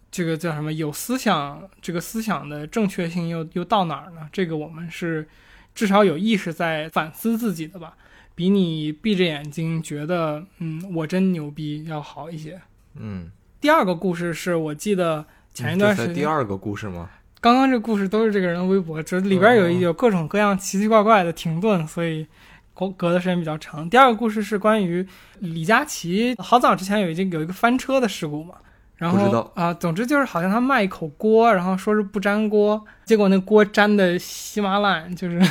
这个叫什么有思想，这个思想的正确性又又到哪儿呢？这个我们是至少有意识在反思自己的吧，比你闭着眼睛觉得嗯我真牛逼要好一些。嗯，第二个故事是我记得前一段时间，第二个故事吗？刚刚这故事都是这个人的微博，就是里边有一有各种各样奇奇怪怪的停顿，所以隔隔的时间比较长。第二个故事是关于李佳琦，好早之前有已经有一个翻车的事故嘛，然后啊，总之就是好像他卖一口锅，然后说是不粘锅，结果那锅粘的稀巴烂，就是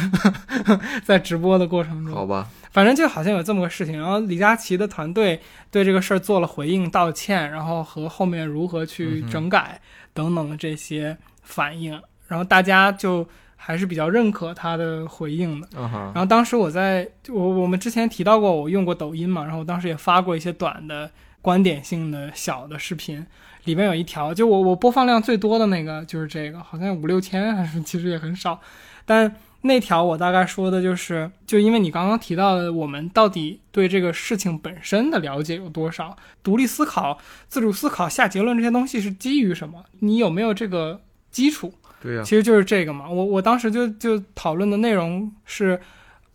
在直播的过程中，好吧，反正就好像有这么个事情，然后李佳琦的团队对这个事儿做了回应、道歉，然后和后面如何去整改等等的这些反应，然后大家就还是比较认可他的回应的。然，后当时我在我我们之前提到过，我用过抖音嘛，然后我当时也发过一些短的观点性的小的视频，里面有一条，就我我播放量最多的那个就是这个，好像五六千还是其实也很少，但那条我大概说的就是，就因为你刚刚提到的，我们到底对这个事情本身的了解有多少，独立思考、自主思考、下结论这些东西是基于什么？你有没有这个基础？对呀、其实就是这个嘛。我我当时就就讨论的内容是，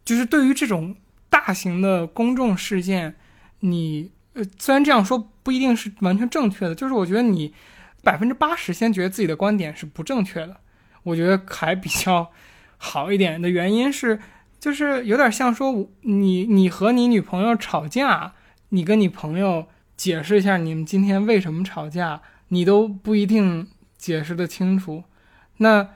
就是对于这种大型的公众事件，你呃虽然这样说不一定是完全正确的，就是我觉得你百分之八十先觉得自己的观点是不正确的，我觉得还比较好一点的原因是，就是有点像说你你和你女朋友吵架，你跟你朋友解释一下你们今天为什么吵架，你都不一定解释得清楚。那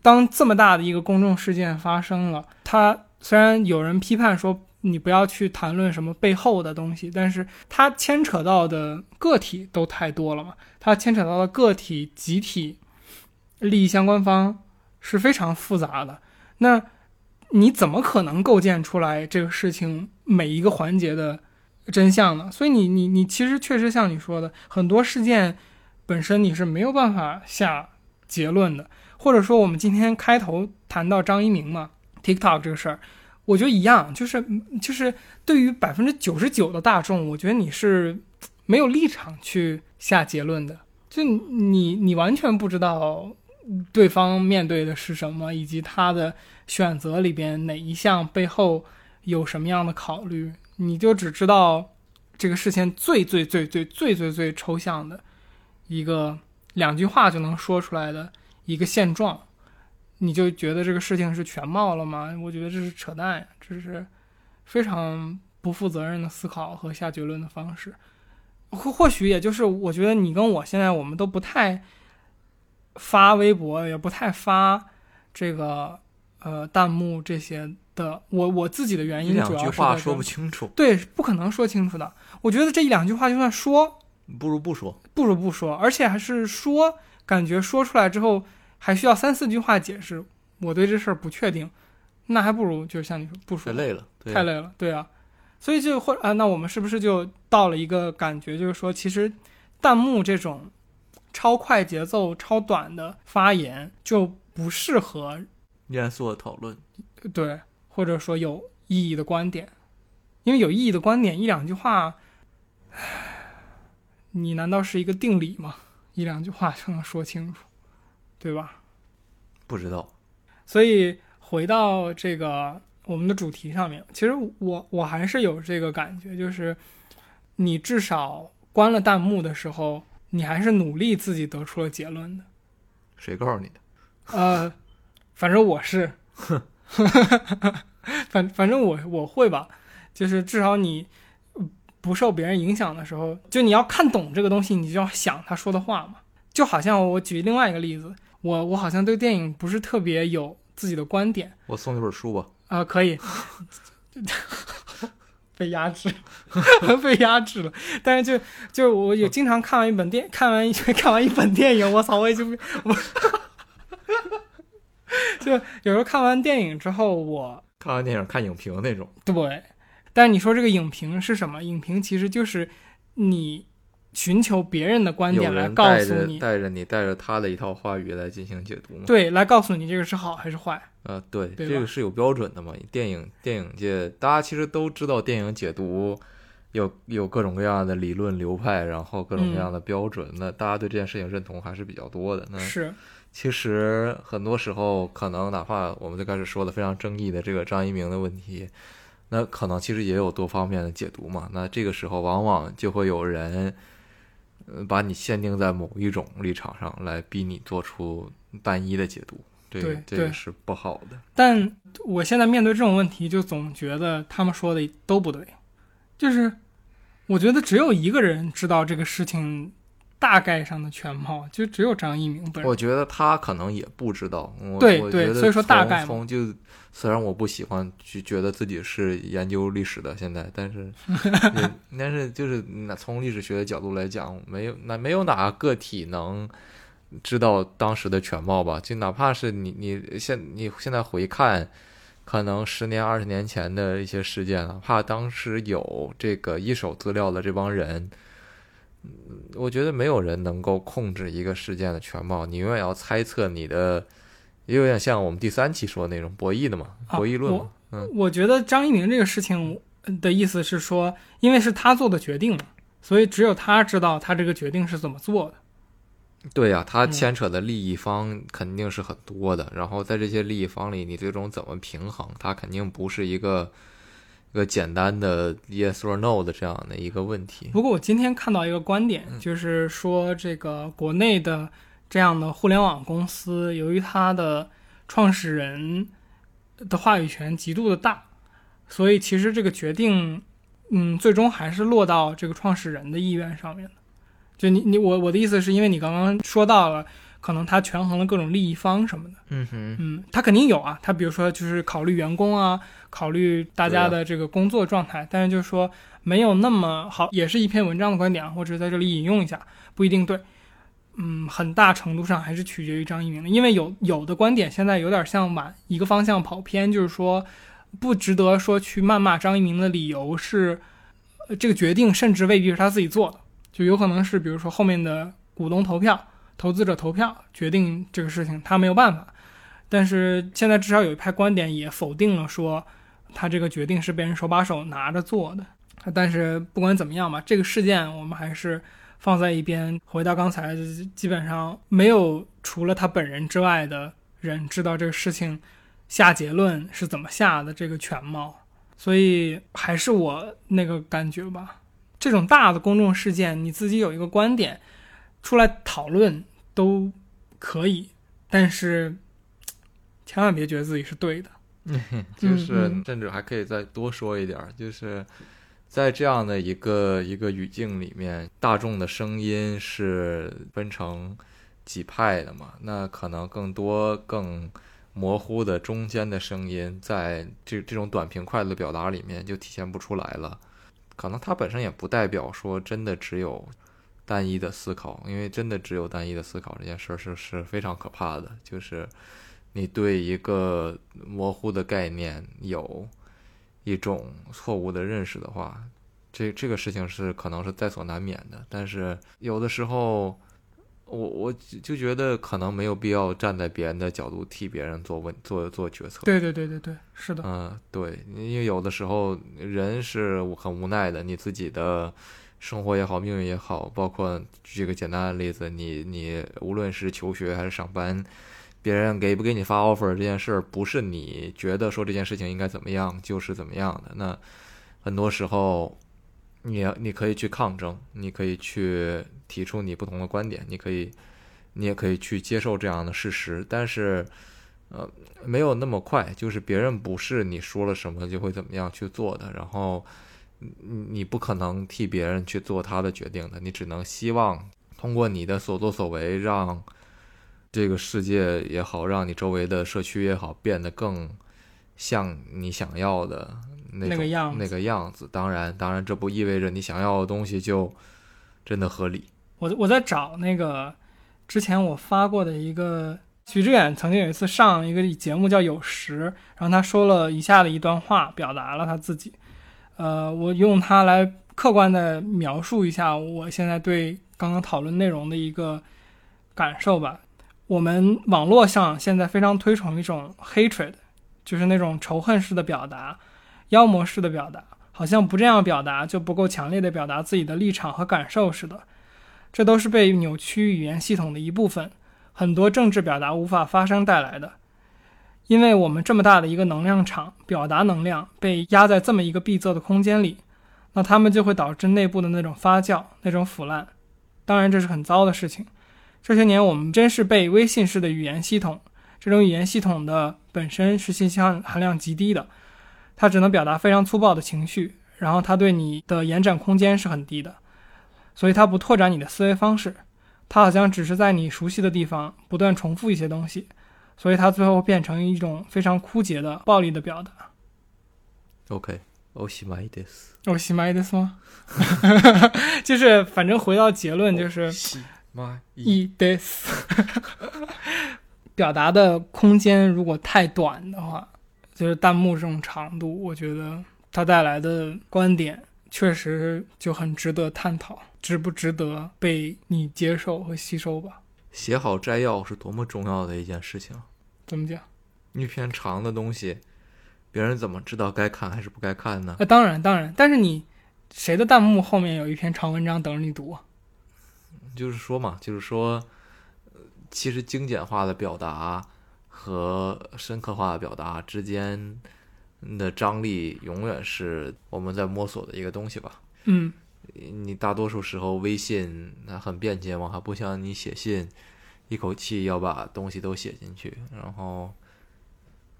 当这么大的一个公众事件发生了，他虽然有人批判说你不要去谈论什么背后的东西，但是它牵扯到的个体都太多了嘛，它牵扯到的个体、集体、利益相关方是非常复杂的。那你怎么可能构建出来这个事情每一个环节的真相呢？所以你你你其实确实像你说的，很多事件本身你是没有办法下结论的，或者说我们今天开头谈到张一鸣嘛，TikTok 这个事儿，我觉得一样，就是就是对于百分之九十九的大众，我觉得你是没有立场去下结论的，就你你完全不知道对方面对的是什么，以及他的选择里边哪一项背后有什么样的考虑，你就只知道这个事情最最最最最最最抽象的一个两句话就能说出来的一个现状，你就觉得这个事情是全貌了吗？我觉得这是扯淡呀，这是非常不负责任的思考和下结论的方式。或或许也就是我觉得你跟我现在我们都不太发微博，也不太发这个呃弹幕这些的。我我自己的原因主要是两句话说不清楚，对，不可能说清楚的。我觉得这一两句话就算说，不如不说。不如不说，而且还是说，感觉说出来之后还需要三四句话解释。我对这事儿不确定，那还不如就是像你说不说太，累了，对太累了，对啊。所以就或啊，那我们是不是就到了一个感觉，就是说，其实弹幕这种超快节奏、超短的发言就不适合严肃的讨论。对，或者说有意义的观点，因为有意义的观点一两句话，唉你难道是一个定理吗？一两句话就能说清楚，对吧？不知道，所以回到这个我们的主题上面，其实我我还是有这个感觉，就是你至少关了弹幕的时候，你还是努力自己得出了结论的。谁告诉你的？呃，反正我是，反反正我我会吧，就是至少你呃不受别人影响的时候，就你要看懂这个东西，你就要想他说的话嘛。就好像我举另外一个例子，我我好像对电影不是特别有自己的观点我送你本书吧。啊、可以。被压制，被压制了。但是就就我有经常看完一本电，看完一 看完一本电影，我操，我已经我就有时候看完电影之后，我看完电影看影评那种，对，但是你说这个影评是什么？影评其实就是你寻求别人的观点来告诉你，着带着你带着他的一套话语来进行解读吗？对，来告诉你这个是好还是坏。呃，对，对这个是有标准的嘛。电影电影界，大家其实都知道，电影解读有有各种各样的理论流派，然后各种各样的标准。那大家对这件事情认同还是比较多的。那是，其实很多时候，可能哪怕我们最开始说的非常争议的这个张一鸣的问题，那可能其实也有多方面的解读嘛。那这个时候，往往就会有人呃把你限定在某一种立场上来逼你做出单一的解读，这个这个是不好的。但我现在面对这种问题，就总觉得他们说的都不对，就是我觉得只有一个人知道这个事情大概上的全貌，就只有张一鸣本人。我觉得他可能也不知道，我对对所以说大概从就虽然我不喜欢去觉得自己是研究历史的，现在，但是 也但是就是那从历史学的角度来讲，没有那没有哪个个体能知道当时的全貌吧？就哪怕是你你现你现在回看。可能十年、二十年前的一些事件，哪怕当时有这个一手资料的这帮人，嗯我觉得没有人能够控制一个事件的全貌，你永远要猜测你的，也有点像我们第三期说的那种博弈的嘛，啊博弈论嘛。嗯，我觉得张一鸣这个事情的意思是说，因为是他做的决定嘛，所以只有他知道他这个决定是怎么做的。对呀、他嗯牵扯的利益方肯定是很多的，然后在这些利益方里，你最终怎么平衡，它肯定不是一个一个简单的 yes or no 的这样的一个问题。不过我今天看到一个观点，就是说这个国内的这样的互联网公司，由于它的创始人的话语权极度的大，所以其实这个决定，嗯，最终还是落到这个创始人的意愿上面的。就你你我我的意思是因为你刚刚说到了，可能他权衡了各种利益方什么的。嗯哼，嗯，他肯定有啊，他比如说就是考虑员工啊，考虑大家的这个工作状态，但是就是说没有那么好，也是一篇文章的观点啊，我只是在这里引用一下，不一定对。嗯，很大程度上还是取决于张一鸣的，因为有有的观点现在有点像往一个方向跑偏，就是说不值得说去谩骂张一鸣的理由是，呃这个决定甚至未必是他自己做的，就有可能是比如说后面的股东投票、投资者投票决定这个事情，他没有办法。但是现在至少有一派观点也否定了说他这个决定是被人手把手拿着做的。但是不管怎么样吧，这个事件我们还是放在一边。回到刚才，基本上没有除了他本人之外的人知道这个事情下结论是怎么下的这个全貌，所以还是我那个感觉吧。这种大的公众事件，你自己有一个观点出来讨论都可以，但是千万别觉得自己是对的。就是嗯甚至还可以再多说一点儿，就是在这样的一个一个语境里面，大众的声音是分成几派的嘛？那可能更多更模糊的中间的声音，在这这种短平快的表达里面就体现不出来了。可能它本身也不代表说真的只有单一的思考，因为真的只有单一的思考这件事儿是是非常可怕的，就是。你对一个模糊的概念有一种错误的认识的话，这这个事情是可能是在所难免的。但是有的时候，我我就觉得可能没有必要站在别人的角度替别人做问做做决策。对对对对对，是的。嗯，对，因为有的时候人是很无奈的，你自己的生活也好，命运也好，包括举个简单的例子，你你无论是求学还是上班。别人给不给你发 offer 这件事儿，不是你觉得说这件事情应该怎么样就是怎么样的。那很多时候，你你可以去抗争，你可以去提出你不同的观点，你可以，你也可以去接受这样的事实。但是，呃，没有那么快，就是别人不是你说了什么就会怎么样去做的。然后，你你不可能替别人去做他的决定的，你只能希望通过你的所作所为让。这个世界也好，让你周围的社区也好，变得更像你想要的那那个样子那个样子。当然，当然，这不意味着你想要的东西就真的合理。我我在找那个之前我发过的一个，许志远曾经有一次上一个节目叫《有时》，然后他说了以下的一段话，表达了他自己。呃，我用它来客观的描述一下我现在对刚刚讨论内容的一个感受吧。我们网络上现在非常推崇一种 hatred，就是那种仇恨式的表达、妖魔式的表达，好像不这样表达就不够强烈的表达自己的立场和感受似的。这都是被扭曲语言系统的一部分，很多政治表达无法发生带来的。因为我们这么大的一个能量场，表达能量被压在这么一个闭塞的空间里，那他们就会导致内部的那种发酵、那种腐烂。当然这是很糟的事情。这些年我们真是被微信式的语言系统，这种语言系统的本身是信息含含量极低的，它只能表达非常粗暴的情绪，然后它对你的延展空间是很低的，所以它不拓展你的思维方式，它好像只是在你熟悉的地方不断重复一些东西，所以它最后变成一种非常枯竭的暴力的表达。 OK，おしまいです。我喜欢的吗？就是反正回到结论就是し まい。一 this，表达的空间如果太短的话，就是弹幕这种长度，我觉得它带来的观点确实就很值得探讨，值不值得被你接受和吸收吧？写好摘要是多么重要的一件事情。怎么讲？一篇长的东西，别人怎么知道该看还是不该看呢？呃，当然当然，但是你谁的弹幕后面有一篇长文章等着你读啊？就是说嘛，就是说，呃其实精简化的表达和深刻化的表达之间的张力，永远是我们在摸索的一个东西吧。嗯你大多数时候微信它很便捷嘛，它不像你写信，一口气要把东西都写进去，然后，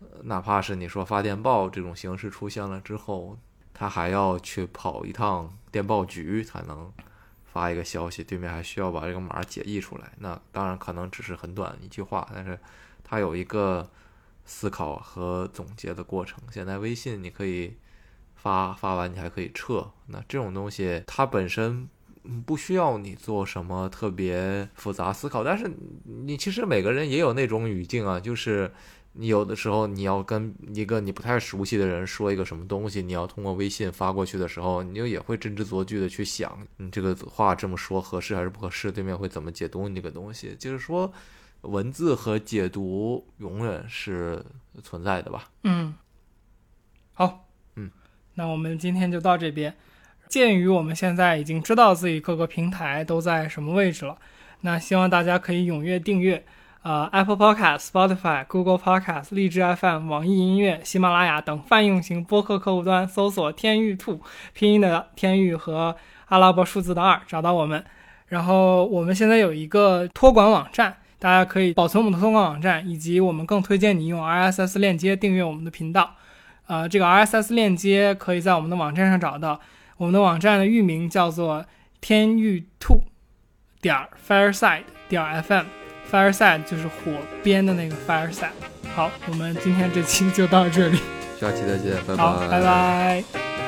呃哪怕是你说发电报这种形式出现了之后，他还要去跑一趟电报局才能发一个消息，对面还需要把这个码解译出来。那当然可能只是很短一句话，但是它有一个思考和总结的过程。现在微信你可以发 发完你还可以撤，那这种东西它本身不需要你做什么特别复杂思考，但是你其实每个人也有那种语境啊，就是你有的时候你要跟一个你不太熟悉的人说一个什么东西，你要通过微信发过去的时候，你就也会斟酌句的去想，你这个话这么说合适还是不合适，对面会怎么解读你这个东西，就是说文字和解读永远是存在的吧。嗯，好，嗯，那我们今天就到这边。鉴于我们现在已经知道自己各个平台都在什么位置了，那希望大家可以踊跃订阅，呃，Apple Podcast、Spotify、Google Podcast、荔枝 FM、网易音乐、喜马拉雅等泛用型播客客户端搜索“天域兔”拼音的天域和阿拉伯数字的二找到我们。然后我们现在有一个托管网站，大家可以保存我们的托管网站，以及我们更推荐你用 RSS 链接订阅我们的频道。呃，这个 RSS 链接可以在我们的网站上找到。我们的网站的域名叫做天域兔点 fireside 点 fm fm，fireside 就是火边的那个 fireside。好，我们今天这期就到这里，下期再见，拜好，拜拜。